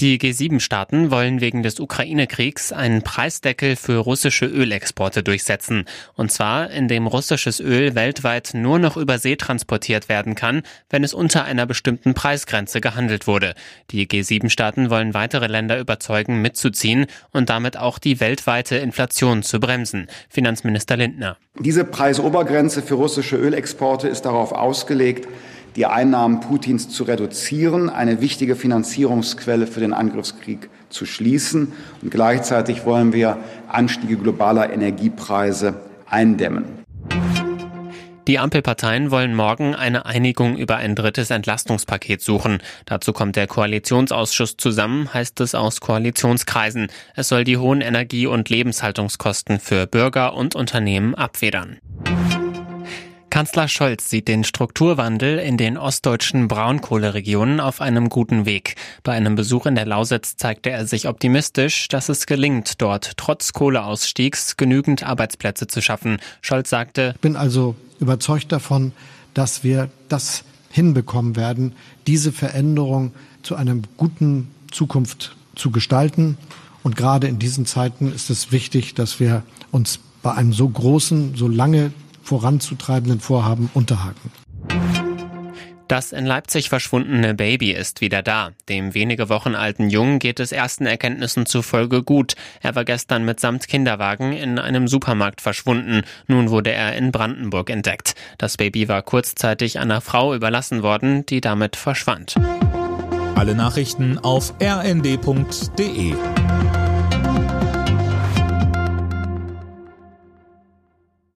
Die G7-Staaten wollen wegen des Ukraine-Kriegs einen Preisdeckel für russische Ölexporte durchsetzen. Und zwar, indem russisches Öl weltweit nur noch über See transportiert werden kann, wenn es unter einer bestimmten Preisgrenze gehandelt wurde. Die G7-Staaten wollen weitere Länder überzeugen, mitzuziehen und damit auch die weltweite Inflation zu bremsen. Finanzminister Lindner. Diese Preisobergrenze für russische Ölexporte ist darauf ausgelegt, die Einnahmen Putins zu reduzieren, eine wichtige Finanzierungsquelle für den Angriffskrieg zu schließen. Und gleichzeitig wollen wir Anstiege globaler Energiepreise eindämmen. Die Ampelparteien wollen morgen eine Einigung über ein drittes Entlastungspaket suchen. Dazu kommt der Koalitionsausschuss zusammen, heißt es aus Koalitionskreisen. Es soll die hohen Energie- und Lebenshaltungskosten für Bürger und Unternehmen abfedern. Kanzler Scholz sieht den Strukturwandel in den ostdeutschen Braunkohleregionen auf einem guten Weg. Bei einem Besuch in der Lausitz zeigte er sich optimistisch, dass es gelingt, dort trotz Kohleausstiegs genügend Arbeitsplätze zu schaffen. Scholz sagte, Ich bin also überzeugt davon, dass wir das hinbekommen werden, diese Veränderung zu einer guten Zukunft zu gestalten. Und gerade in diesen Zeiten ist es wichtig, dass wir uns bei einem so großen, so lange voranzutreibenden Vorhaben unterhaken. Das in Leipzig verschwundene Baby ist wieder da. Dem wenige Wochen alten Jungen geht es ersten Erkenntnissen zufolge gut. Er war gestern mitsamt Kinderwagen in einem Supermarkt verschwunden. Nun wurde er in Brandenburg entdeckt. Das Baby war kurzzeitig einer Frau überlassen worden, die damit verschwand. Alle Nachrichten auf rnd.de